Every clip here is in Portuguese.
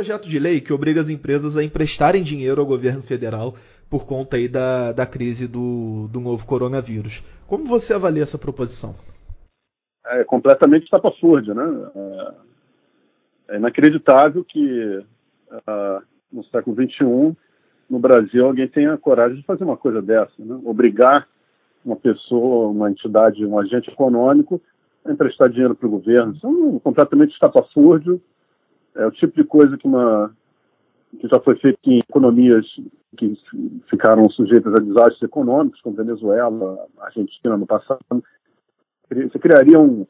projeto de lei que obriga as empresas a emprestarem dinheiro ao governo federal por conta aí da, da crise do, do novo coronavírus. Como você avalia essa proposição? É completamente estapafúrdia, né? É, é inacreditável que uh, no século XXI, no Brasil, alguém tenha coragem de fazer uma coisa dessa, né? Obrigar uma pessoa, uma entidade, um agente econômico a emprestar dinheiro para o governo. Isso é um completamente estapafúrdio. É o tipo de coisa que, uma, que já foi feito em economias que ficaram sujeitas a desastres econômicos, como Venezuela, Argentina no passado. Você criaria um,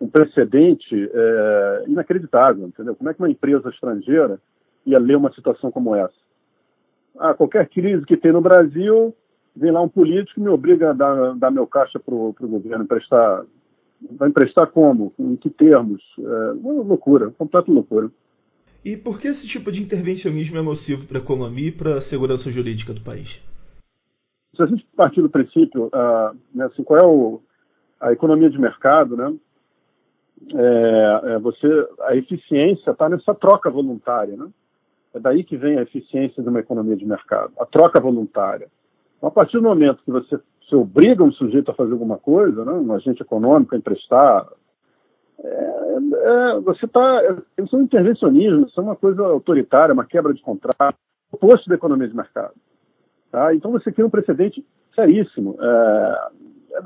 um precedente é, inacreditável, entendeu? Como é que uma empresa estrangeira ia ler uma situação como essa? Ah, qualquer crise que tem no Brasil, vem lá um político e me obriga a dar, dar meu caixa para o governo emprestar. Vai emprestar como? Em que termos? É uma loucura, completa loucura. E por que esse tipo de intervencionismo é nocivo para a economia e para a segurança jurídica do país? Se a gente partir do princípio, uh, né, assim, qual é o, a economia de mercado, né? É, é você, a eficiência está nessa troca voluntária, né? É daí que vem a eficiência de uma economia de mercado, a troca voluntária. Então, a partir do momento que você, você obriga um sujeito a fazer alguma coisa, né, um agente econômico a emprestar, é, é, você está. Isso é um intervencionismo, isso é uma coisa autoritária, uma quebra de contrato, oposto da economia de mercado. Tá? Então você cria um precedente seríssimo. É,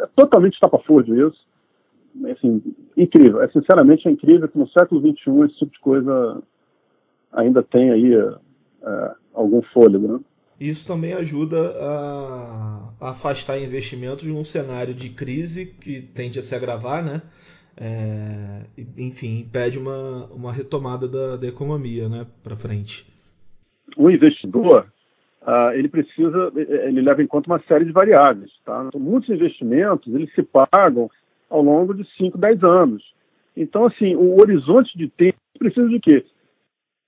é totalmente estapafúrdio isso. Assim, incrível. É, sinceramente, é incrível que no século XXI esse tipo de coisa ainda tem aí é, algum fôlego. Né? Isso também ajuda a, afastar investimentos num cenário de crise que tende a se agravar, né? É, enfim, impede uma, uma retomada da, da economia né, para frente. O investidor, uh, ele precisa, ele leva em conta uma série de variáveis. Tá? Então, muitos investimentos, eles se pagam ao longo de 5, 10 anos. Então, assim, o horizonte de tempo precisa de quê?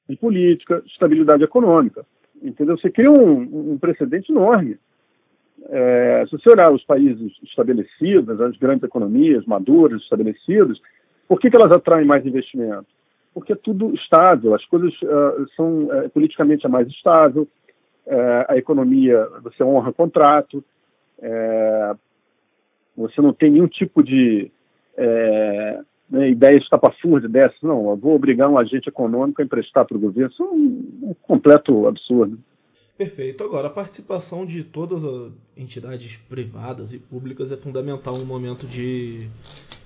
De política, estabilidade econômica. Entendeu? Você cria um, um precedente enorme. É, se você olhar os países estabelecidos, as grandes economias maduras, estabelecidas, por que, que elas atraem mais investimento? Porque é tudo estável, as coisas uh, são uh, politicamente é mais estável, uh, a economia, você honra contrato, você não tem nenhum tipo de né, ideia estapafúrdia dessas, não, vou obrigar um agente econômico a emprestar para o governo, isso é um, um completo absurdo. Perfeito. Agora, a participação de todas as entidades privadas e públicas é fundamental num momento de,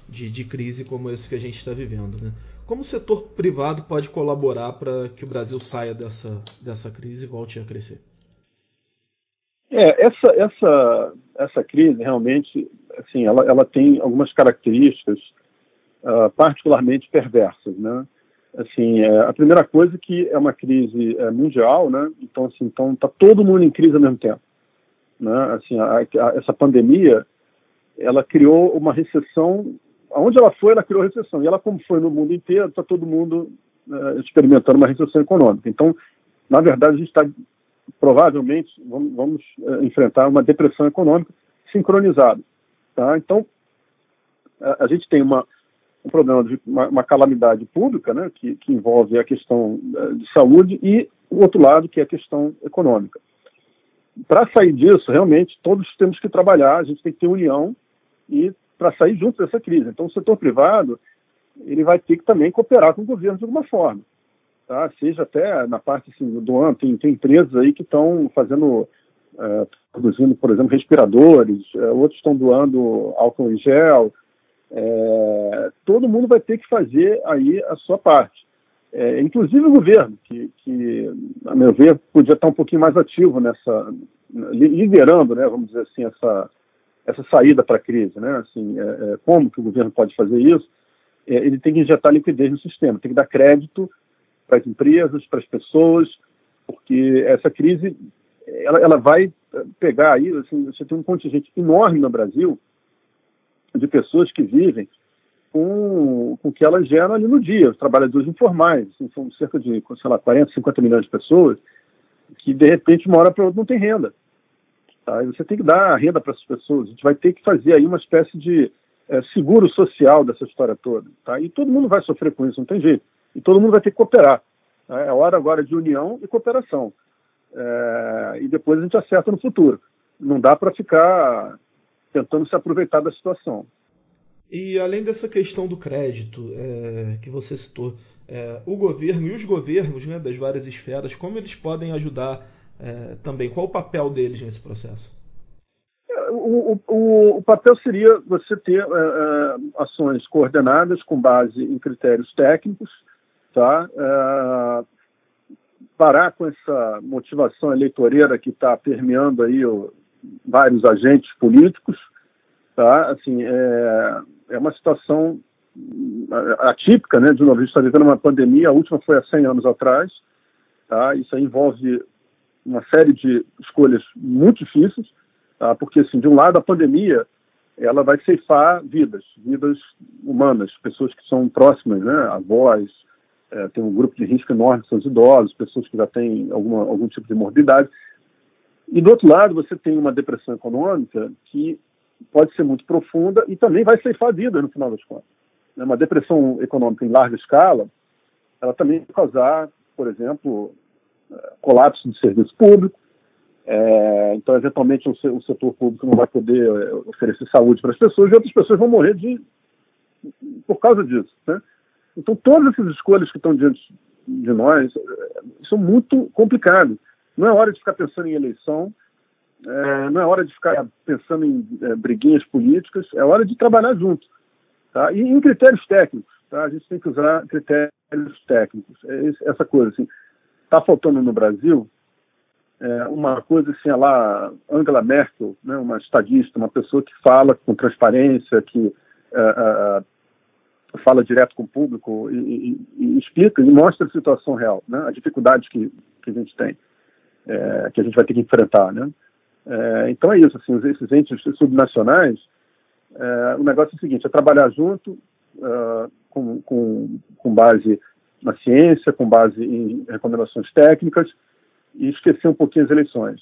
de, de crise como esse que a gente está vivendo. Né? Como o setor privado pode colaborar para que o Brasil saia dessa, dessa crise e volte a crescer? É, essa, essa, essa crise realmente assim, ela, ela tem algumas características particularmente perversas. Né? assim é, a primeira coisa é que é uma crise é, mundial né? Então assim então tá todo mundo em crise ao mesmo tempo né? Assim a, a, essa pandemia ela criou uma recessão. Aonde ela foi ela criou recessão. E ela como foi no mundo inteiro está todo mundo é, experimentando uma recessão econômica. Então na verdade a gente está provavelmente vamos, vamos é, enfrentar uma depressão econômica sincronizada tá? Então a gente tem uma um problema de uma, uma calamidade pública, né, que, que, envolve a questão eh, de saúde e o outro lado que é a questão econômica. Para sair disso, realmente todos temos que trabalhar, a gente tem que ter união e para sair junto dessa crise. Então, o setor privado ele vai ter que também cooperar com o governo de alguma forma, tá? Seja até na parte assim, do ano tem, tem empresas aí que estão fazendo é, produzindo, por exemplo, respiradores, é, outros estão doando álcool em gel, é, todo mundo vai ter que fazer aí a sua parte. É, inclusive o governo, que, que, a meu ver, podia estar um pouquinho mais ativo nessa, liderando, né, vamos dizer assim, essa, essa saída para a crise. Né, assim, é, é, como que o governo pode fazer isso? É, ele tem que injetar liquidez no sistema, tem que dar crédito para as empresas, para as pessoas, porque essa crise ela, ela vai pegar aí, assim, você tem um contingente enorme no Brasil de pessoas que vivem com, com o que elas geram ali no dia, os trabalhadores informais, assim, são cerca de, sei lá, 40, 50 milhões de pessoas que, de repente, uma hora para outra não tem renda. Tá? E você tem que dar renda para essas pessoas. A gente vai ter que fazer aí uma espécie de é, seguro social dessa história toda. Tá? E todo mundo vai sofrer com isso, não tem jeito. E todo mundo vai ter que cooperar. É hora agora de união e cooperação. É, e depois a gente acerta no futuro. Não dá para ficar tentando se aproveitar da situação. E além dessa questão do crédito é, que você citou, é, o governo e os governos né, das várias esferas, como eles podem ajudar é, também? Qual o papel deles nesse processo? É, o, o, o papel seria você ter é, é, ações coordenadas com base em critérios técnicos, tá? parar com essa motivação eleitoreira que está permeando aí o, vários agentes políticos, tá? Assim, é, é uma situação atípica, né? De novo, a gente está vivendo uma pandemia, a última foi há 100 anos atrás, tá? Isso envolve uma série de escolhas muito difíceis, tá? Porque, assim, de um lado, a pandemia ela vai ceifar vidas, vidas humanas, pessoas que são próximas, né? Avós, é, tem um grupo de risco enorme, são os idosos, pessoas que já têm alguma, algum tipo de morbidade. E do outro lado, você tem uma depressão econômica que pode ser muito profunda e também vai ceifar a vida no final das contas. Né? Uma depressão econômica em larga escala, ela também vai causar, por exemplo, é, colapso do serviço público. É, então, eventualmente, o, o, setor público não vai poder é, oferecer saúde para as pessoas e outras pessoas vão morrer de, por causa disso. Né? Então, todas essas escolhas que estão diante de nós é, são muito complicadas. Não é hora de ficar pensando em eleição, é, não é hora de ficar pensando em é, briguinhas políticas, é hora de trabalhar junto. Tá? E em critérios técnicos, tá? a gente tem que usar critérios técnicos. É essa coisa, assim, está faltando no Brasil é, uma coisa assim, lá Angela Merkel, né, uma estadista, uma pessoa que fala com transparência, que é, é, é fala direto com o público e, e, e, explica e mostra a situação real, né, as dificuldades que, que a gente tem, é, que a gente vai ter que enfrentar, né. É, então é isso, assim, esses entes subnacionais, é, o negócio é o seguinte, é trabalhar junto, uh, com, com, com base na ciência, com base em recomendações técnicas, e esquecer um pouquinho as eleições.